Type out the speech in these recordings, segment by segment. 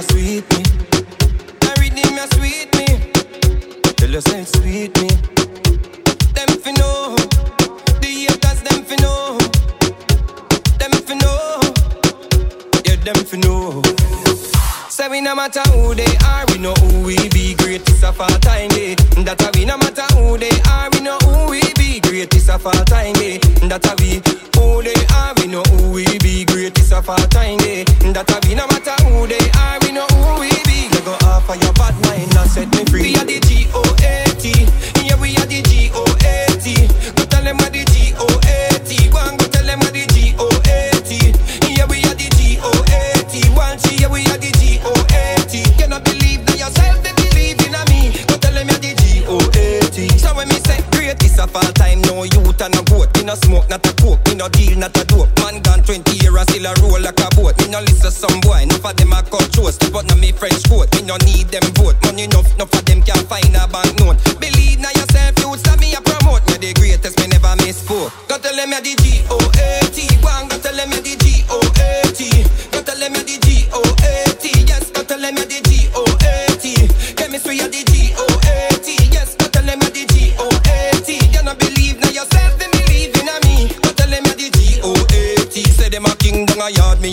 a sweet me. My rhythm a sweet me. Tell us it's sweet me. Them fi know. The haters them fi know. Them fi know. Yeah, them fi know. Say we no matter who they are, we know who we be. Great is a far time day. That we no matter who they are, we know who we be. Great is a far time day. That we Greatest of all time, yeah. That a we no matter who they are, we know who we be. You go off of your bad mind, now set me free. We are the G O A T, yeah we are the G O A T. Go tell them what the G O A T. Go and go tell them what the G O A T. Yeah we are the G O A T. One G, yeah we are the G Me no smoke, not a coke. Me no deal, not a dope. Man gone 20 years and still a roll like a boat. Me no listen some boy, enough of them a cut. But now me French coat, me no need them vote. Money enough, enough of them can't find a banknote. Believe now yourself, youths stop me a promote. Me the greatest, me never miss four. Go tell them you're the G O A T. Go and go tell them you're the G O A T.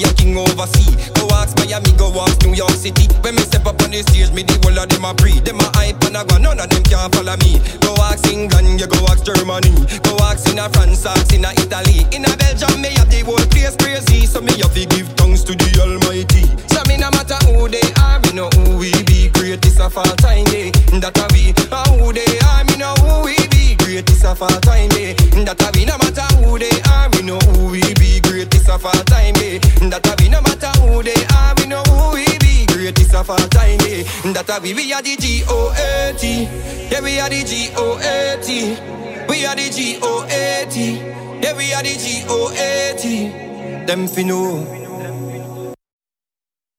a yard, me a king overseas. Go ask Miami, go ask New York City. When me step up on the stage, me the whole of them a breathe. Them a hype and a go, none of them can follow me. Go ask England, you go ask Germany. Go ask in a France, ask in a Italy. In a Belgium, me have the whole place crazy. So me have to give thanks to the Almighty. So me no matter who they are, me know who we be. Greatest of all time, yeah. That a we. And who they are, me know who we be. Greatest of all time, yeah. That a we. No matter who they are, we know of all time, yeah. That a we. No matter who they are, we know who we be. Greatest of all time, yeah. That a we. We are the G O A T. Yeah, we are the G O A T. We are the G O A T. Yeah, we are the G O A T. Them fi know.